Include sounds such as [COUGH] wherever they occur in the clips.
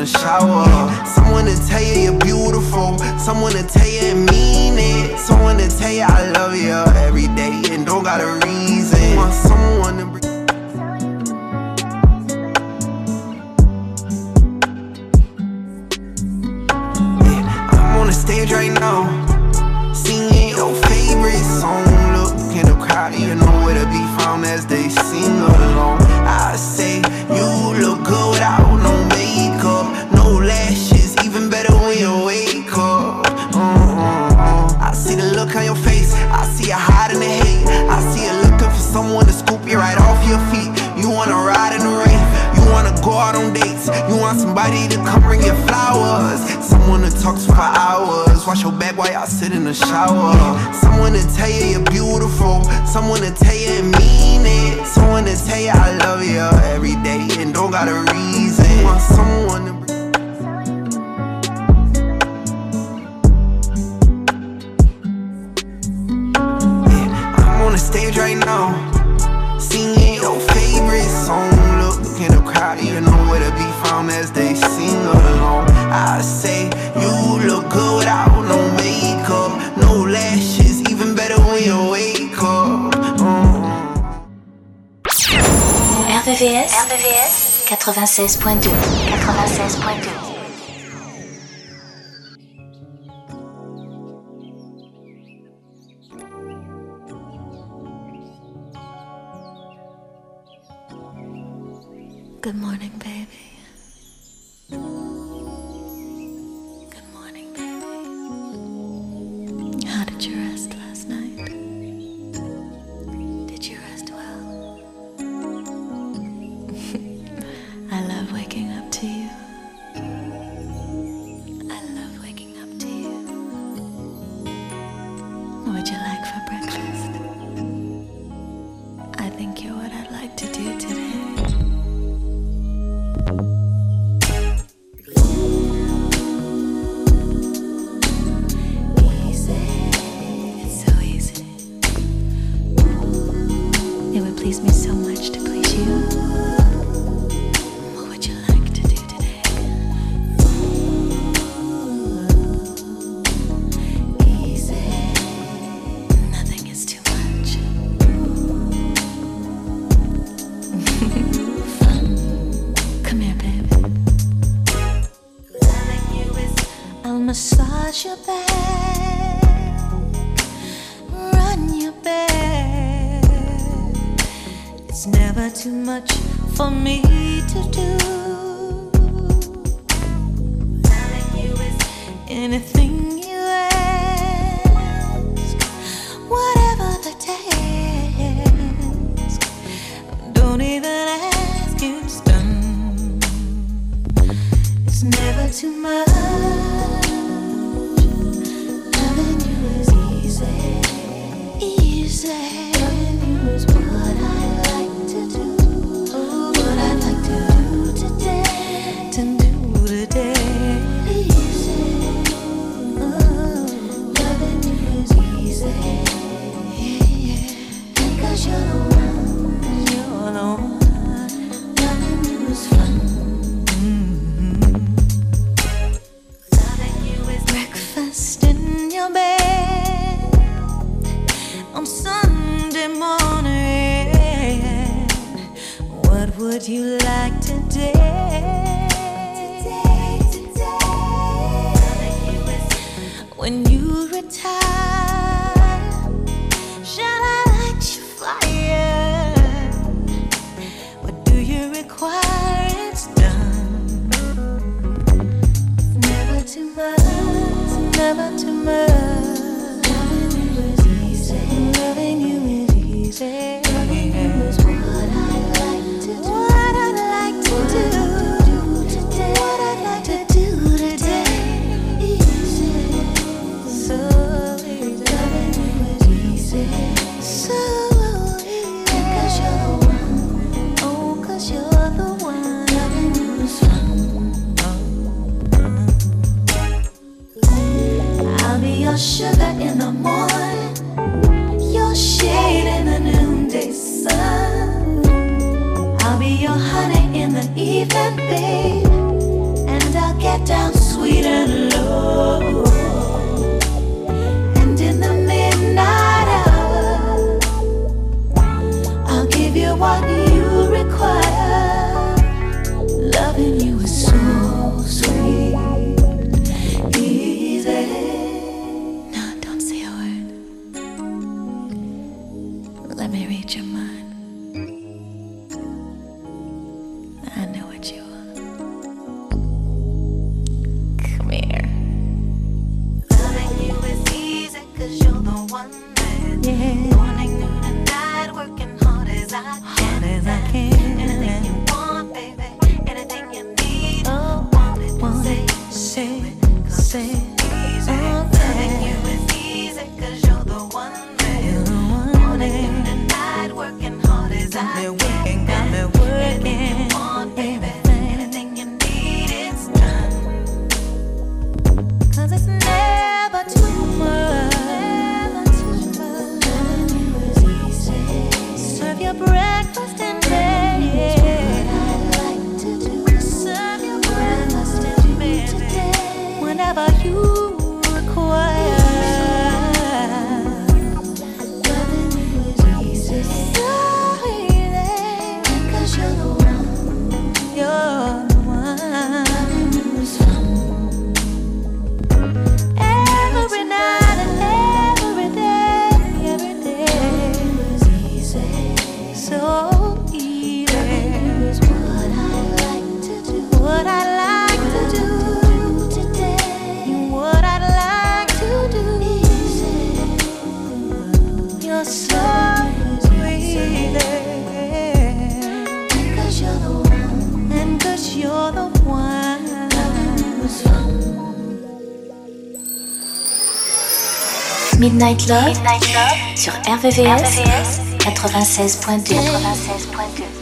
the shower. Someone to tell you you're beautiful. Someone to tell you I mean it. Someone to tell you I love you every day and don't gotta read. Someone to tell you and mean it. Someone to tell you I love you every day and don't got a reason. Want someone Good morning, baby. Midnight Love, Midnight Love sur RVVS, RVVS 96.2. 96.2.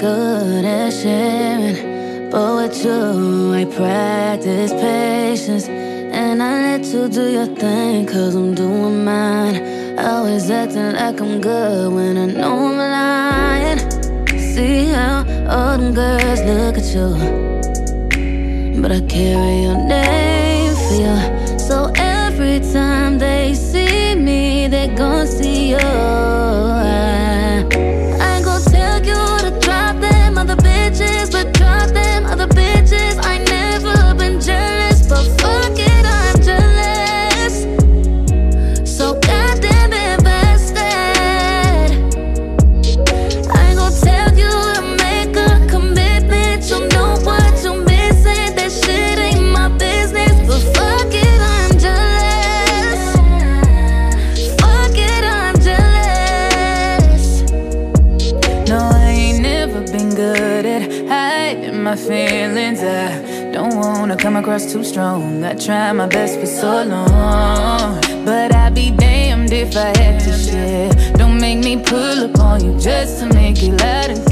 good at sharing. But you, I practice patience. And I let you do your thing, cause I'm doing mine. Always acting like I'm good when I know I'm lying. See how all them girls look at you. But I carry your name for you. So every time they see me, they gon' see you. wanna come across too strong I tried my best for so long But I'd be damned if I had to share Don't make me pull up on you just to make you let. and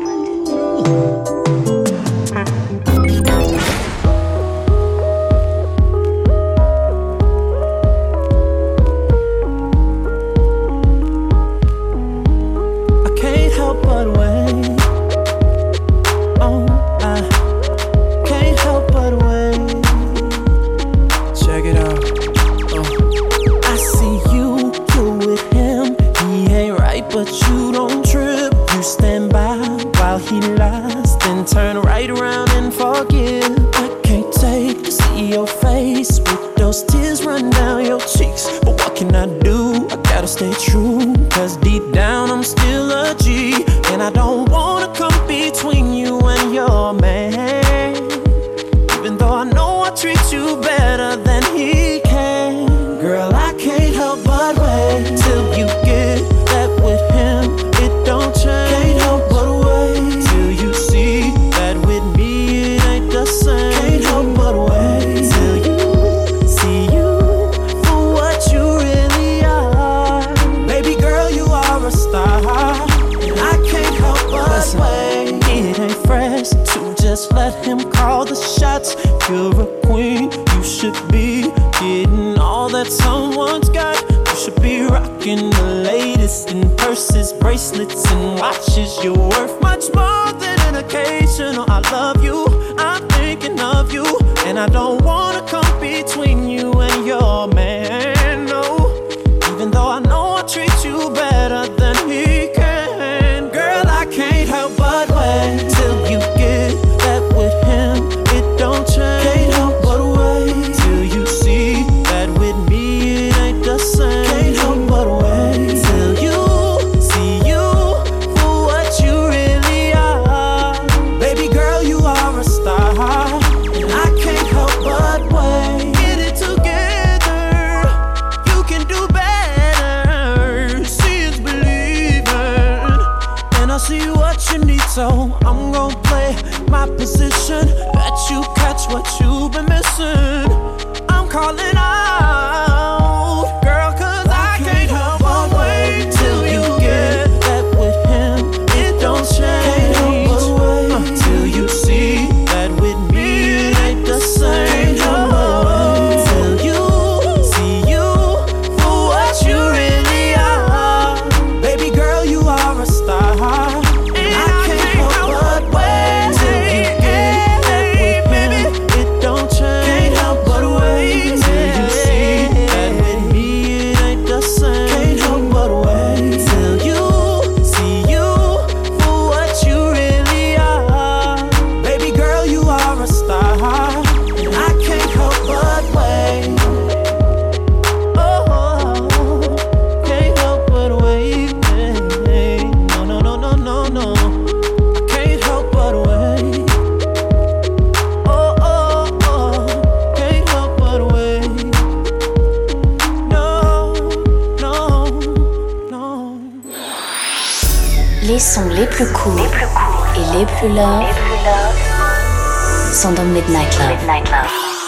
love, if love. sondern Midnight Love. Midnight love.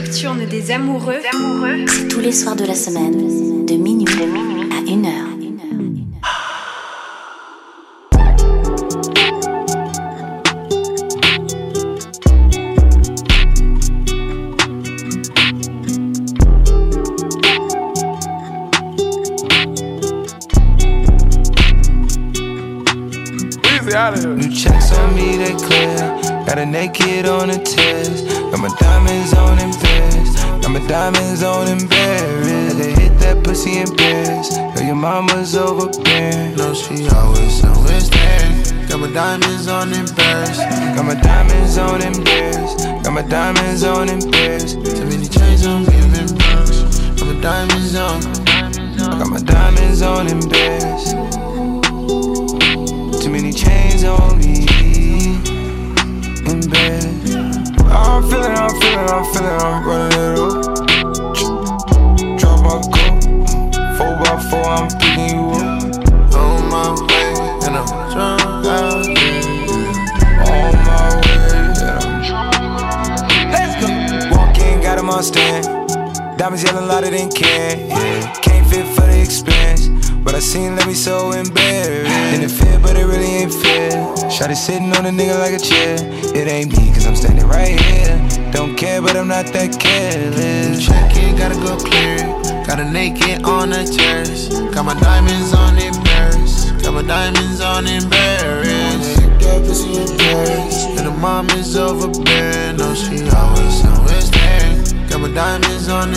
Nocturne des amoureux, tous les soirs de la semaine, sitting on a nigga like a chair. It ain't me, cause I'm standing right here. Don't care, but I'm not that careless. Check it, gotta go clear. Got a naked on the terrace. Got my diamonds on Paris. Got my diamonds on Paris. That pussy in And the mom is overbearing. No, she always, always there. Got my diamonds on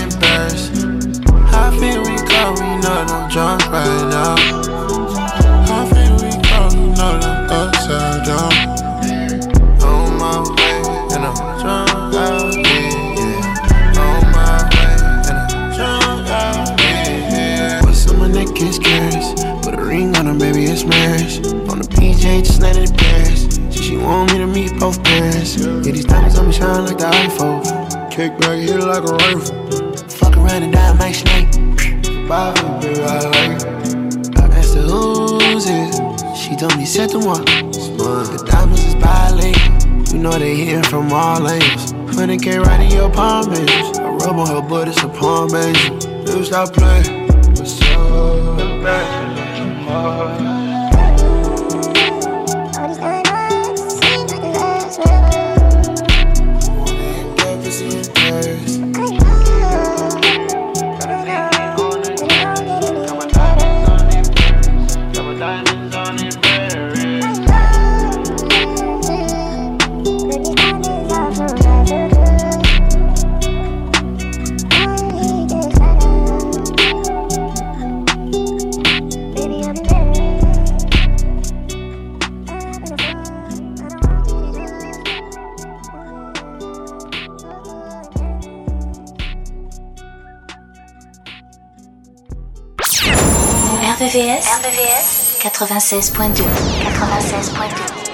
feel we go? We know I'm drunk right now. How feel we go? We know that I'm upside down. On my way, and I'm drunk out here. Yeah. On my way, and I'm drunk out here. What's on my neck is curious. Put a ring on her, baby, it's marriage. On the PJ, just landed in Paris. She, she want me to meet both parents. Yeah, these diamonds on me shine like the iPhone. Kick back, hit it like a rifle. Fuck around and die, my snake. Bye, baby, I like it. I asked her who's it. She told me c'est moi. The diamonds is bilingual. You know they hitting from all angles. 100k right in your palm, baby. I rub on her butt, it's a palm, baby. You stop playing. What's up? 96.2 96.2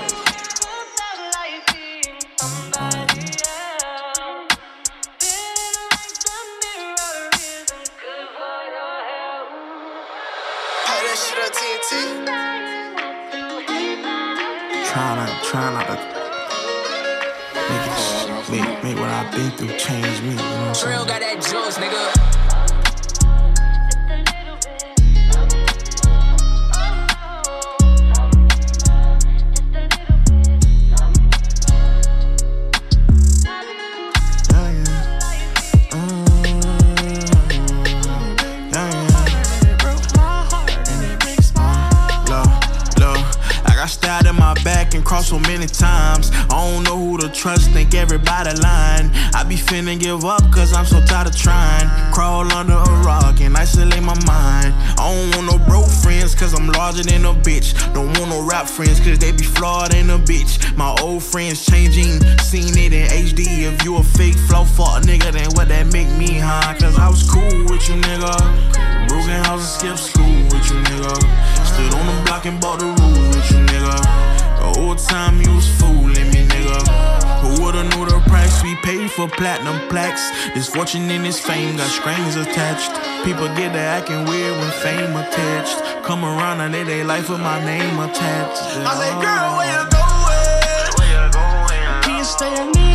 Trying to, trying not to make, it, make, make what I've been through change me. You know what I'm saying? Real got that juice, nigga. my back and crossed so many times. I don't know who to trust, think everybody lying. I be finna give up cause I'm so tired of trying. Crawl under a rock and isolate my mind. I don't want no broke friends cause I'm larger than a bitch. Don't want no rap friends cause they be flawed in a bitch. My old friends changing, seen it in HD. If you a fake flow fuck nigga, then what that make me, high? Cause I was cool with you, nigga. Broken house and skip school with you, nigga. Stood on the block and bought the rule with you, nigga. The whole time you was fooling me, nigga. Who would've knew the price we paid for platinum plaques? This fortune and this fame got strings attached. People get to acting weird when fame attached. Come around and they they life with my name attached. I said, girl, where you going? Where you going? Can you stay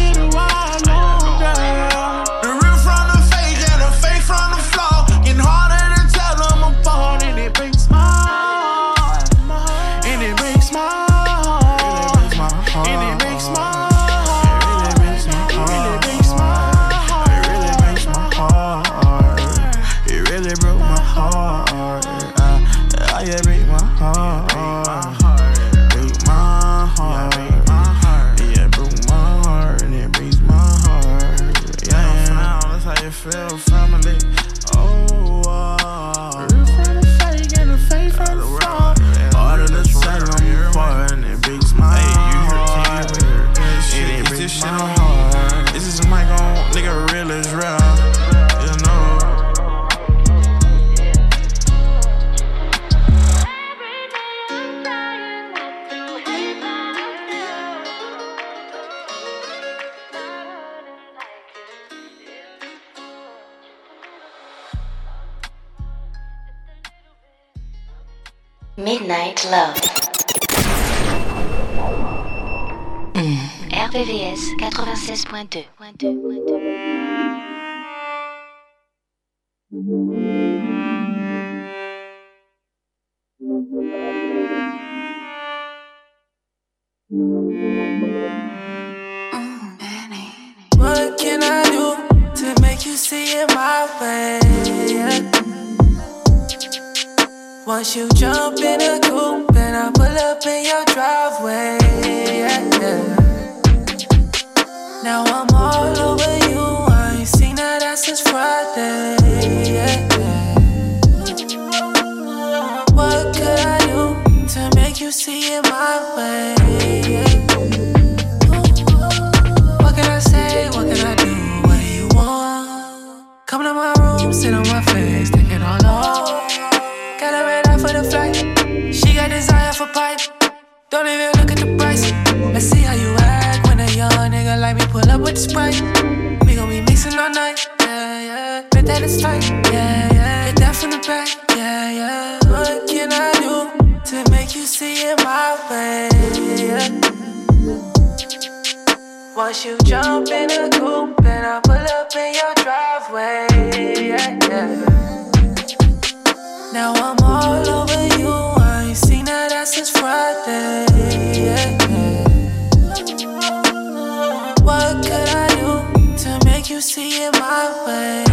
Yeah, break my heart. 96.2. Mm, what can I do to make you see it my way? Once you jump in a coupe and I pull up in your driveway. Now I'm all over you. I ain't seen that ass since Friday. What could I do to make you see it my way? What can I say? What can I do? What do you want? Come to my room, sit on my face, take it all off. Got a red eye for the flight. She got desire for pipe. Don't even look at the price. Let's see how you act young nigga like me pull up with the sprite. We gon' be mixing all night. Yeah, yeah. Bet that it's tight. Yeah, yeah. Get that from the back. Yeah, yeah. What can I do to make you see it my way? Once you jump in a coupe and I pull up in your driveway. Yeah, yeah. Now I'm all over you. I ain't seen that ass since Friday. What see it my way?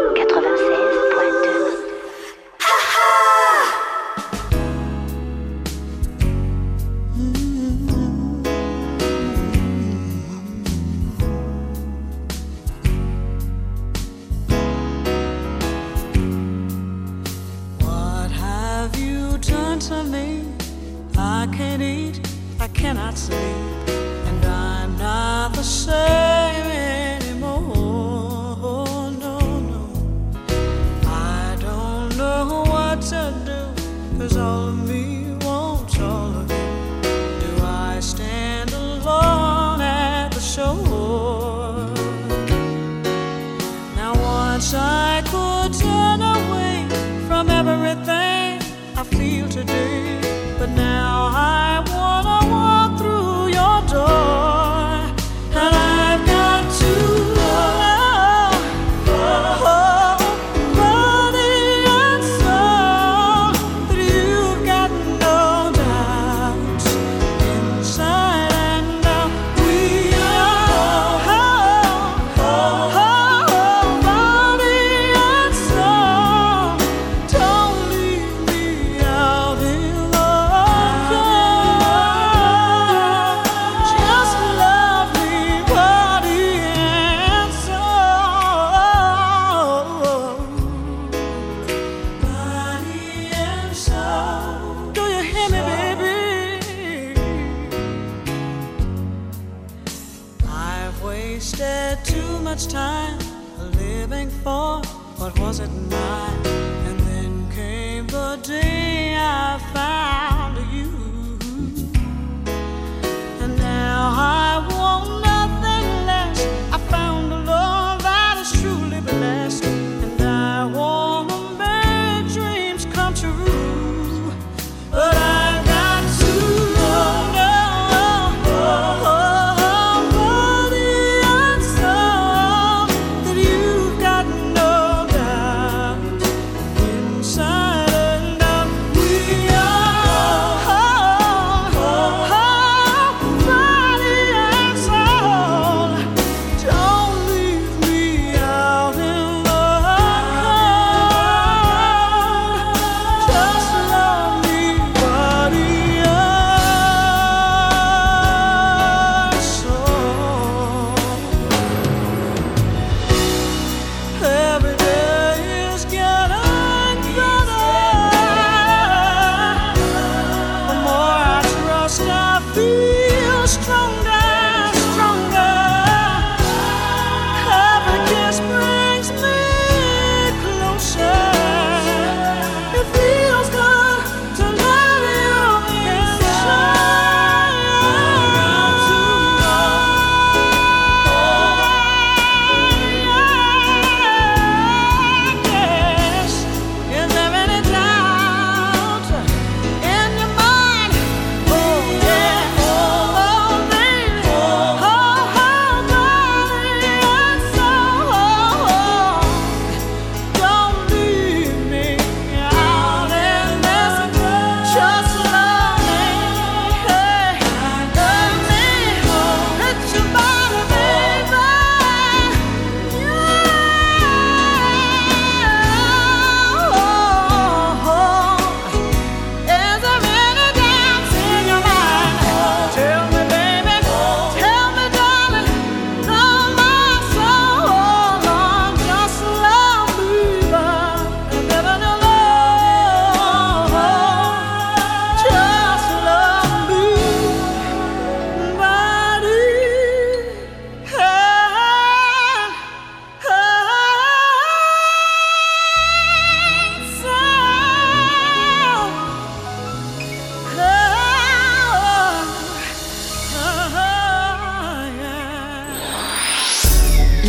today.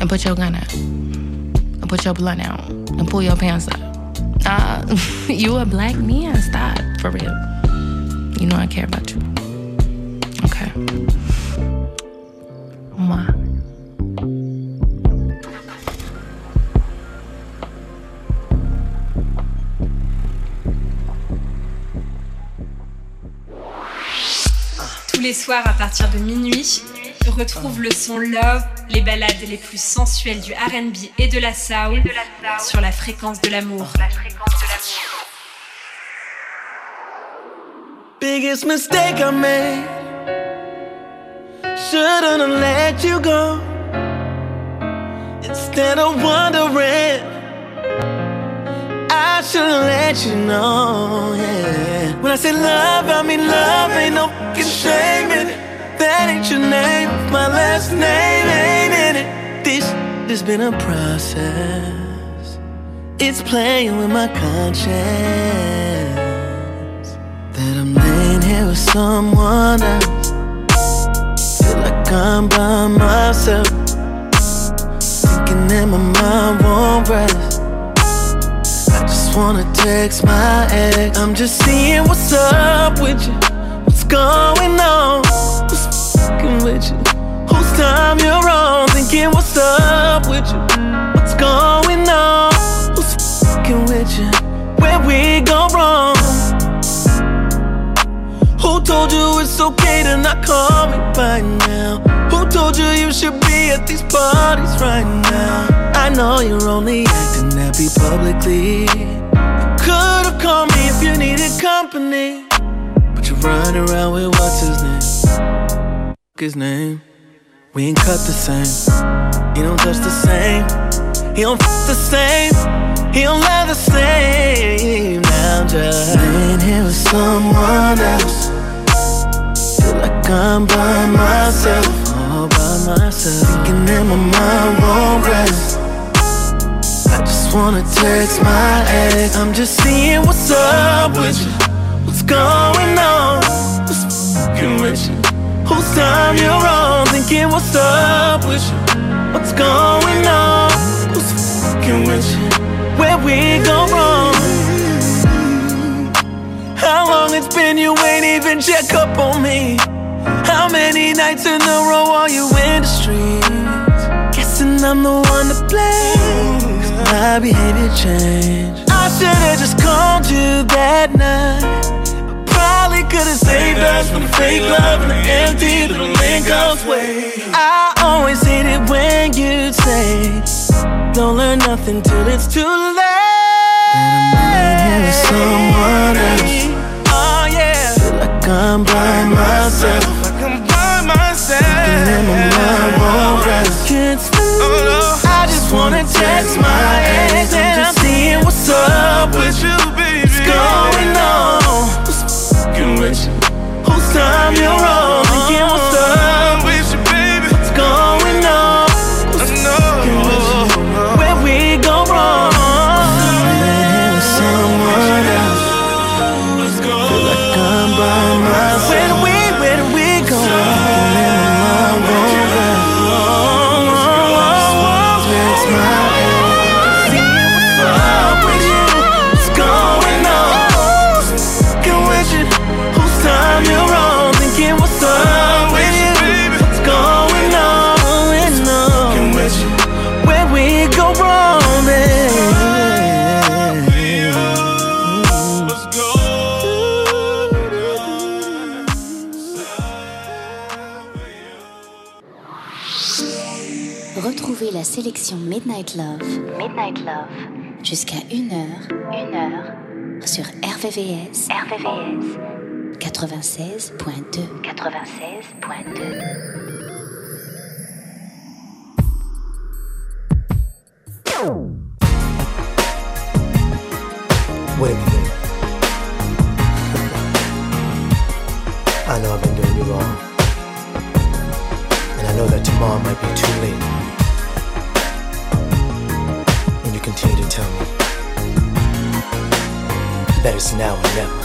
And put your gun out. And put your blunt out. And pull your pants up. Uh, [LAUGHS] you a black man. Stop, for real. You know I care about you. Okay. Mwah. Tous les soirs à partir de minuit, retrouve le son Love, les ballades les plus sensuelles du RB et de la soul sur la fréquence de l'amour. Biggest mistake I made. Shouldn't have let you go. Instead of wondering, I should've let you know. Yeah. When I say love, I mean love. Ain't no fucking shame in it. That ain't your name. My last name. Has been a process. It's playing with my conscience that I'm laying here with someone else. Feel like I'm by myself, thinking that my mind won't rest. I just wanna text my ex. I'm just seeing what's up with you, what's going on, what's fucking with you, time you're on, thinking what's up with you, what's going on, who's fucking with you, where we go wrong. Who told you it's okay to not call me by now? Who told you you should be at these parties right now? I know you're only acting happy publicly. You could have called me if you needed company. But you're running around with what's his name? His name. We ain't cut the same. He don't touch the same. He don't f the same. He don't love the same. Now I'm just laying here with someone else. Feel like I'm by myself, all by myself. Thinking that my mind won't rest. I just wanna text my ex. I'm just seeing what's up with you. What's going on? What's fucking with you? Whose time you're on? Thinking what's up with you? What's going on? Who's fucking with you? Where we go wrong? How long it's been you ain't even check up on me? How many nights in a row are you in the streets? Guessing I'm the one to blame. my behavior changed. I should've just called you that night. Could've saved us from the fake love and the empty little lingers way. I always hate it when you say, Don't learn nothing till it's too late. I'm with someone else. Oh yeah. Feel like I'm by myself. Like I'm by myself. That my mind won't rest. Can't sleep. Oh, I just wanna text my ex and I'm seeing what's up with you, fucking with? Whose time you're on? Midnight Love. Jusqu'à 1h. 1h. Sur RVVS. 96.2. 96.2. I. And I know that tomorrow might be too late. continue to tell me that it's now or never.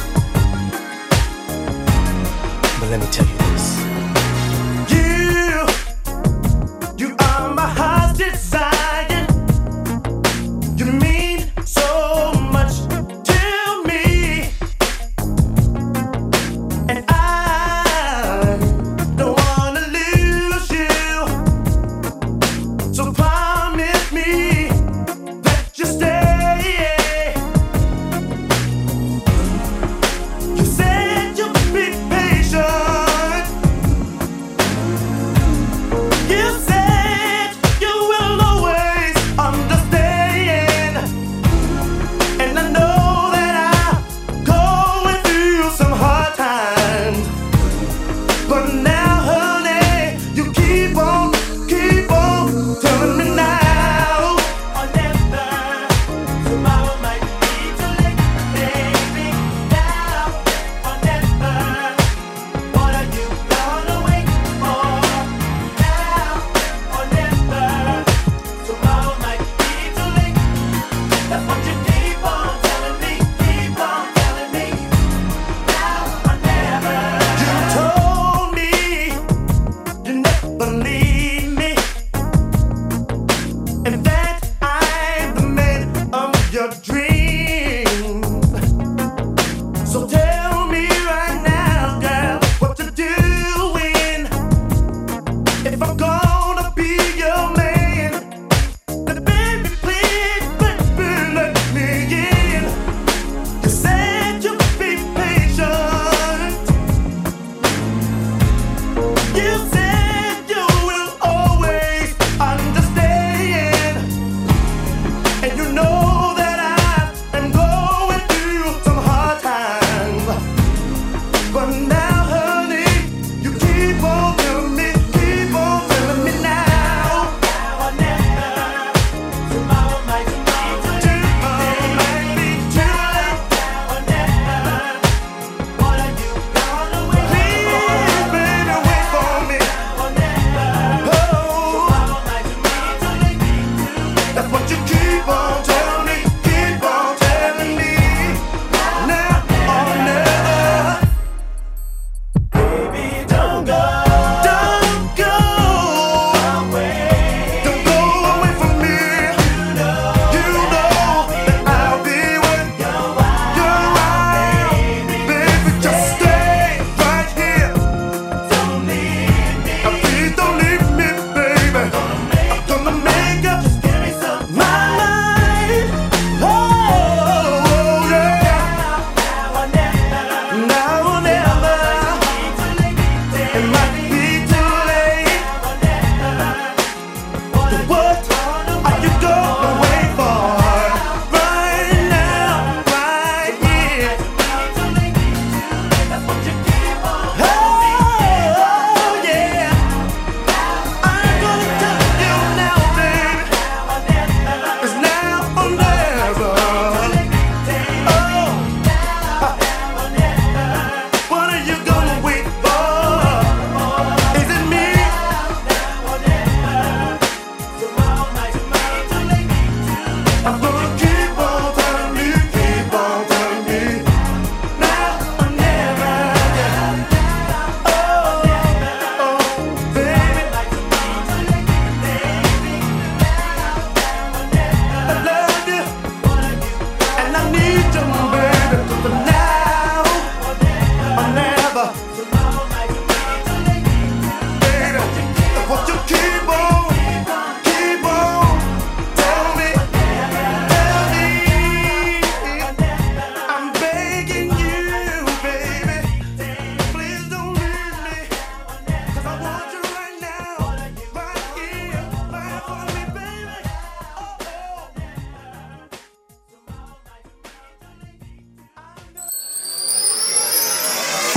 But let me tell you this.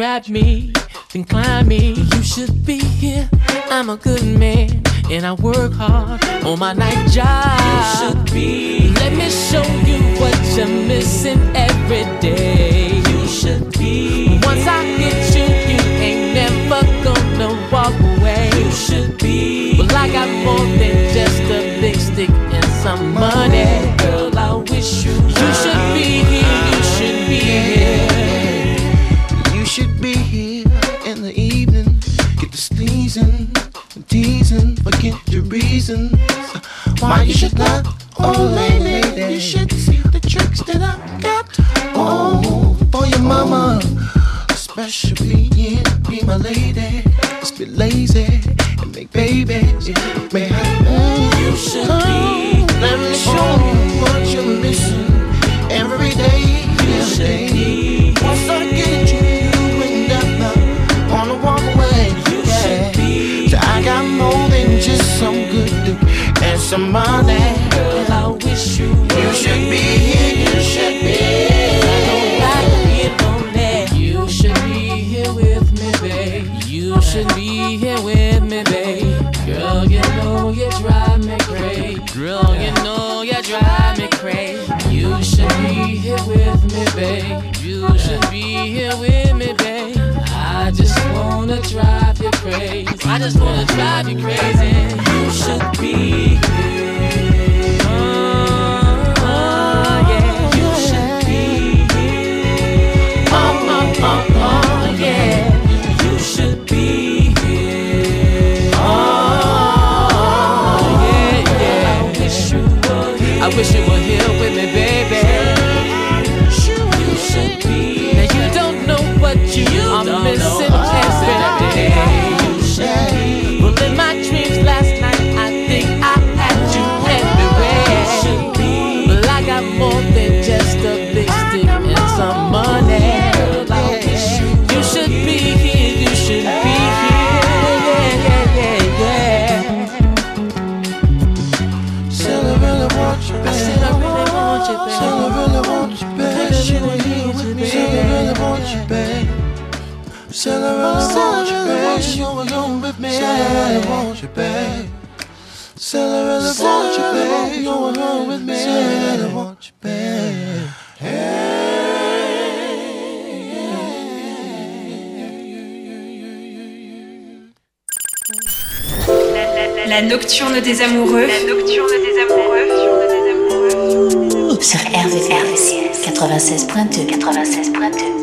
trap me, then climb me. You should be here. I'm a good man and I work hard on my night job. You should be. Let me show you what you're missing every day. You should be. Once I get you, you ain't never gonna walk away. You should be. Well, I got more than just a big stick and some money. Girl, I wish you. You should be here. You should be here. Reasons. Why you should not, oh lady, you should see the tricks that I got. Oh, for your mama, especially being, be my lady. Just be lazy and make babies. May I, you should be. Some money. Girl, I wish you. You should be here. You should be You should be here with me, babe. You should be here with me, babe. Girl, you know you drive me crazy. Girl, you know you drive me crazy. You should be here with me, babe. You should be here with me, babe. I just wanna drive I just wanna drive you crazy. You should be here. Oh, yeah. You should be here. Oh, oh, oh, oh, yeah. You should be here. Oh, yeah, yeah. I wish you were here. Going with me. Said I really want you, babe. La nocturne des amoureux. La nocturne des amoureux. Sur RVRVCS 96.2 96.2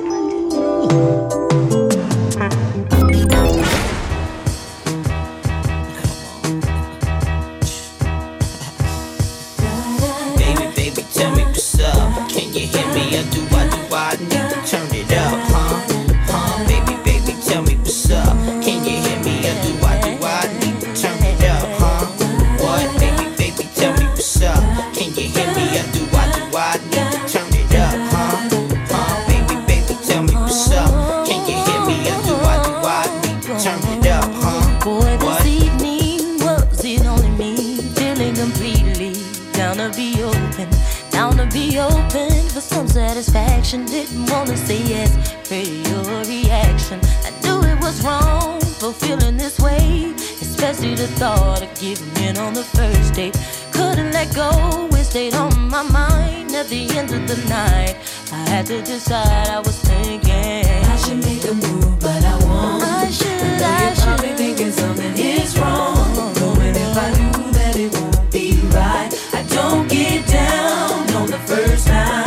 I knew it was wrong for feeling this way, especially the thought of giving in on the first date. Couldn't let go, it stayed on my mind at the end of the night. I had to decide, I was thinking I should make a move, but I won't. I should, I should. Probably thinking something is wrong. Knowing if I do that it won't be right. I don't get down on the first night.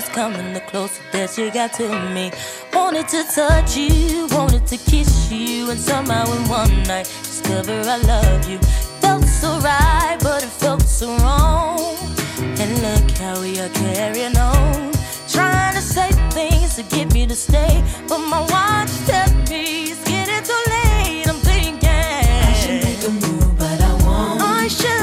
was coming, the closer that you got to me. Wanted to touch you, wanted to kiss you, and somehow in one night discover I love you. Felt so right, but it felt so wrong. And look how we are carrying on, trying to say things to get me to stay, but my watch tells me it's getting too late. I'm thinking I should make a move, but I won't. I should.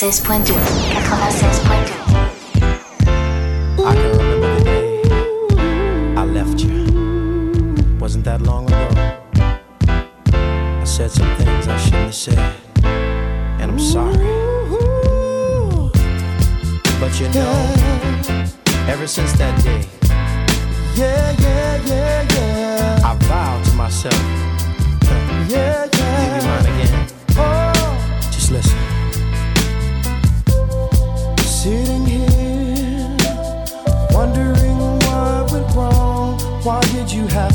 96.2. you have